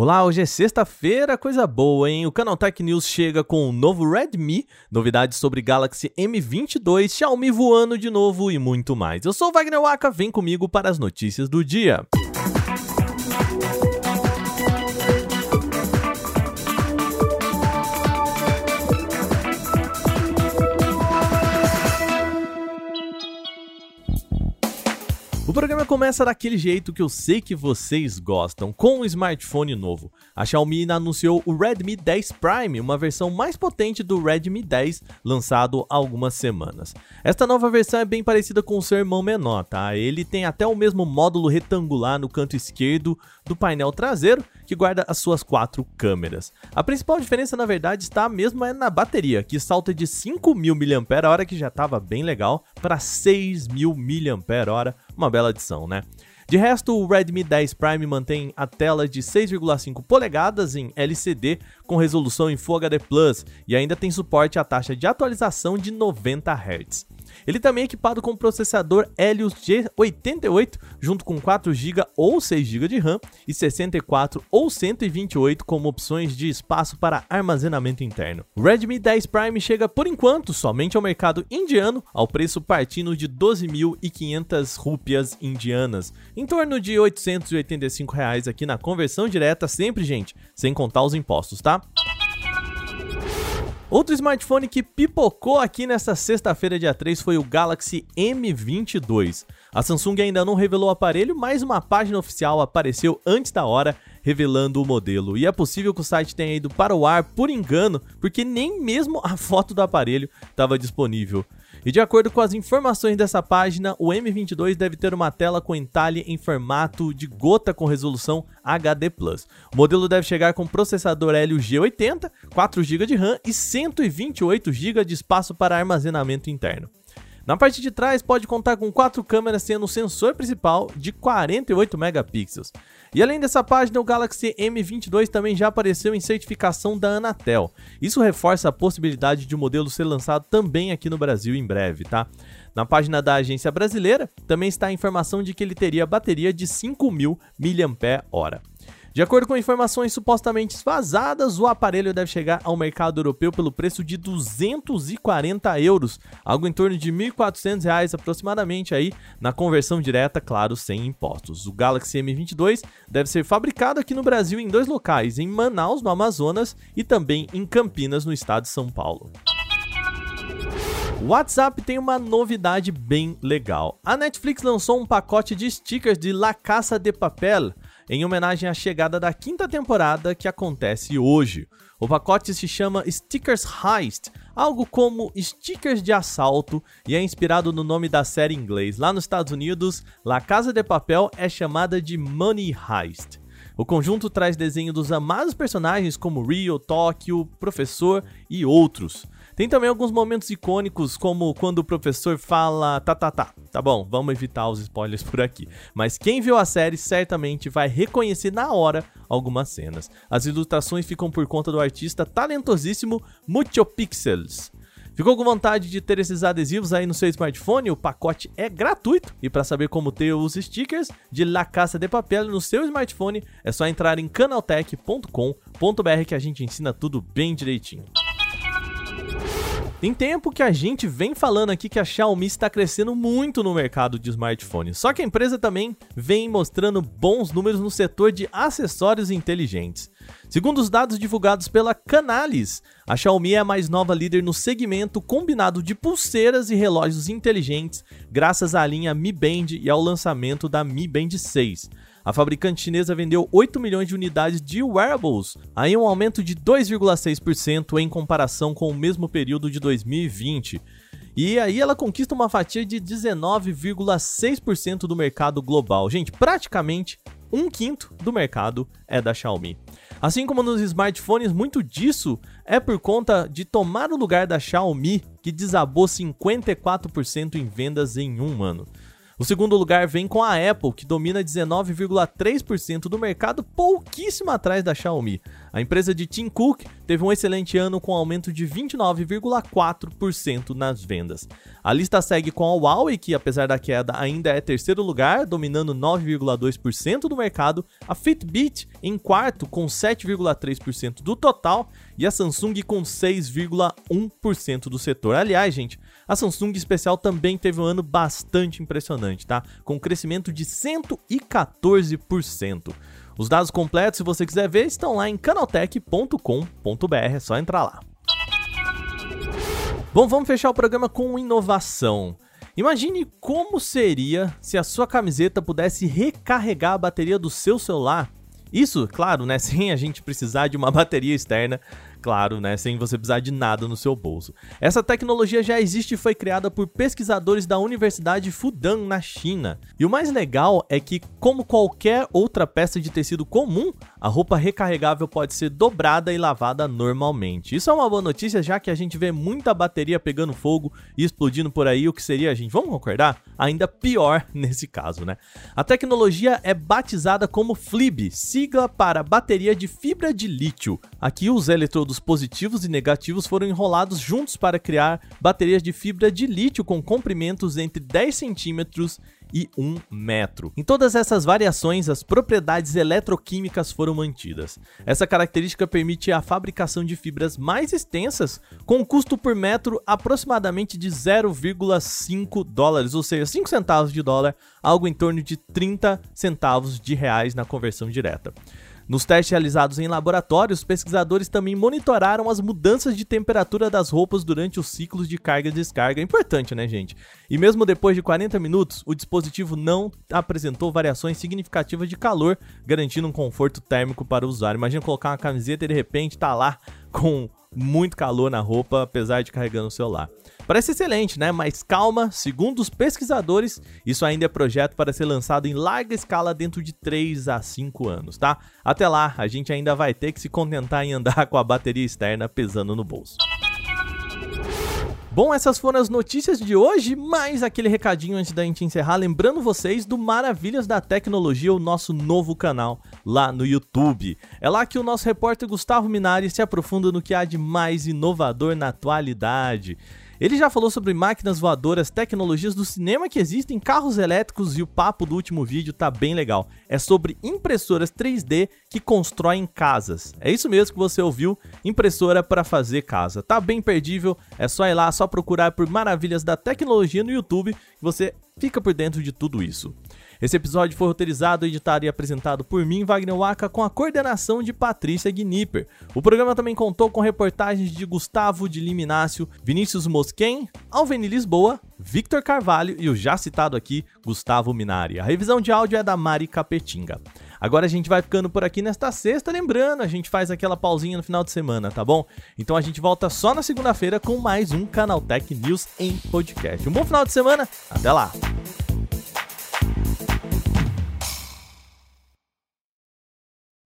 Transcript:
Olá, hoje é sexta-feira, coisa boa, hein? O Canal Tech News chega com o novo Redmi, novidades sobre Galaxy M22, Xiaomi voando de novo e muito mais. Eu sou o Wagner Waka, vem comigo para as notícias do dia. Programa começa daquele jeito que eu sei que vocês gostam, com um smartphone novo. A Xiaomi anunciou o Redmi 10 Prime, uma versão mais potente do Redmi 10, lançado há algumas semanas. Esta nova versão é bem parecida com o seu irmão menor, tá? Ele tem até o mesmo módulo retangular no canto esquerdo do painel traseiro, que guarda as suas quatro câmeras. A principal diferença, na verdade, está mesmo é na bateria, que salta de 5.000 mAh, que já estava bem legal, para 6.000 mAh, uma bela adição, né? De resto, o Redmi 10 Prime mantém a tela de 6,5 polegadas em LCD com resolução em Full HD Plus e ainda tem suporte à taxa de atualização de 90 Hz. Ele também é equipado com processador Helios G88, junto com 4GB ou 6GB de RAM e 64 ou 128 como opções de espaço para armazenamento interno. O Redmi 10 Prime chega por enquanto somente ao mercado indiano, ao preço partindo de 12.500 rúpias indianas, em torno de 885 reais aqui na conversão direta, sempre gente, sem contar os impostos, tá? Outro smartphone que pipocou aqui nesta sexta-feira, dia 3, foi o Galaxy M22. A Samsung ainda não revelou o aparelho, mas uma página oficial apareceu antes da hora revelando o modelo. E é possível que o site tenha ido para o ar por engano, porque nem mesmo a foto do aparelho estava disponível. E de acordo com as informações dessa página, o M22 deve ter uma tela com entalhe em formato de gota com resolução HD+. O modelo deve chegar com processador Helio G80, 4 GB de RAM e 128 GB de espaço para armazenamento interno. Na parte de trás pode contar com quatro câmeras tendo um sensor principal de 48 megapixels. E além dessa página, o Galaxy M22 também já apareceu em certificação da Anatel. Isso reforça a possibilidade de o modelo ser lançado também aqui no Brasil em breve, tá? Na página da agência brasileira também está a informação de que ele teria bateria de 5.000 mAh. De acordo com informações supostamente vazadas, o aparelho deve chegar ao mercado europeu pelo preço de 240 euros, algo em torno de 1.400 reais aproximadamente aí, na conversão direta, claro, sem impostos. O Galaxy M22 deve ser fabricado aqui no Brasil em dois locais, em Manaus, no Amazonas, e também em Campinas, no estado de São Paulo. O WhatsApp tem uma novidade bem legal. A Netflix lançou um pacote de stickers de La Caça de Papel, em homenagem à chegada da quinta temporada que acontece hoje. O pacote se chama Stickers Heist, algo como stickers de assalto, e é inspirado no nome da série em inglês. Lá nos Estados Unidos, La Casa de Papel é chamada de Money Heist. O conjunto traz desenho dos amados personagens como Rio, Tóquio, Professor e outros. Tem também alguns momentos icônicos, como quando o professor fala tá, tá, tá. Tá bom, vamos evitar os spoilers por aqui. Mas quem viu a série certamente vai reconhecer na hora algumas cenas. As ilustrações ficam por conta do artista talentosíssimo Mucho Pixels. Ficou com vontade de ter esses adesivos aí no seu smartphone? O pacote é gratuito e para saber como ter os stickers de La Caça de Papel no seu smartphone é só entrar em canaltech.com.br que a gente ensina tudo bem direitinho. Tem tempo que a gente vem falando aqui que a Xiaomi está crescendo muito no mercado de smartphones, só que a empresa também vem mostrando bons números no setor de acessórios inteligentes. Segundo os dados divulgados pela Canalys, a Xiaomi é a mais nova líder no segmento combinado de pulseiras e relógios inteligentes, graças à linha Mi Band e ao lançamento da Mi Band 6. A fabricante chinesa vendeu 8 milhões de unidades de wearables, aí um aumento de 2,6% em comparação com o mesmo período de 2020. E aí ela conquista uma fatia de 19,6% do mercado global. Gente, praticamente um quinto do mercado é da Xiaomi. Assim como nos smartphones, muito disso é por conta de tomar o lugar da Xiaomi, que desabou 54% em vendas em um ano. O segundo lugar vem com a Apple, que domina 19,3% do mercado, pouquíssimo atrás da Xiaomi. A empresa de Tim Cook teve um excelente ano com aumento de 29,4% nas vendas. A lista segue com a Huawei, que apesar da queda ainda é terceiro lugar, dominando 9,2% do mercado, a Fitbit em quarto com 7,3% do total e a Samsung com 6,1% do setor. Aliás, gente, a Samsung especial também teve um ano bastante impressionante, tá? Com um crescimento de 114%. Os dados completos, se você quiser ver, estão lá em canaltech.com.br, é só entrar lá. Bom, vamos fechar o programa com inovação. Imagine como seria se a sua camiseta pudesse recarregar a bateria do seu celular. Isso, claro, né, sem a gente precisar de uma bateria externa claro, né, sem você precisar de nada no seu bolso. Essa tecnologia já existe e foi criada por pesquisadores da Universidade Fudan, na China. E o mais legal é que, como qualquer outra peça de tecido comum, a roupa recarregável pode ser dobrada e lavada normalmente. Isso é uma boa notícia, já que a gente vê muita bateria pegando fogo e explodindo por aí, o que seria, gente, vamos concordar? Ainda pior nesse caso, né? A tecnologia é batizada como FLIB, sigla para bateria de fibra de lítio. Aqui os eletrodos positivos e negativos foram enrolados juntos para criar baterias de fibra de lítio com comprimentos entre 10 centímetros e 1 metro. Em todas essas variações, as propriedades eletroquímicas foram mantidas. Essa característica permite a fabricação de fibras mais extensas, com um custo por metro aproximadamente de 0,5 dólares, ou seja, 5 centavos de dólar, algo em torno de 30 centavos de reais na conversão direta. Nos testes realizados em laboratórios, pesquisadores também monitoraram as mudanças de temperatura das roupas durante os ciclos de carga e descarga. Importante, né, gente? E mesmo depois de 40 minutos, o dispositivo não apresentou variações significativas de calor, garantindo um conforto térmico para o usuário. Imagina colocar uma camiseta e de repente tá lá com muito calor na roupa, apesar de carregando o celular. Parece excelente, né? Mas calma, segundo os pesquisadores, isso ainda é projeto para ser lançado em larga escala dentro de 3 a 5 anos, tá? Até lá, a gente ainda vai ter que se contentar em andar com a bateria externa pesando no bolso. Bom, essas foram as notícias de hoje, mais aquele recadinho antes da gente encerrar, lembrando vocês do Maravilhas da Tecnologia, o nosso novo canal lá no YouTube. É lá que o nosso repórter Gustavo Minari se aprofunda no que há de mais inovador na atualidade. Ele já falou sobre máquinas voadoras, tecnologias do cinema que existem, carros elétricos e o papo do último vídeo tá bem legal. É sobre impressoras 3D que constroem casas. É isso mesmo que você ouviu, impressora para fazer casa. Tá bem perdível, é só ir lá, só procurar por Maravilhas da Tecnologia no YouTube que você fica por dentro de tudo isso. Esse episódio foi roteirizado, editado e apresentado por mim, Wagner Waka, com a coordenação de Patrícia Gnipper. O programa também contou com reportagens de Gustavo de Liminácio, Vinícius Mosquen, Alveni Lisboa, Victor Carvalho e o já citado aqui, Gustavo Minari. A revisão de áudio é da Mari Capetinga. Agora a gente vai ficando por aqui nesta sexta, lembrando, a gente faz aquela pausinha no final de semana, tá bom? Então a gente volta só na segunda-feira com mais um Canaltech News em podcast. Um bom final de semana, até lá!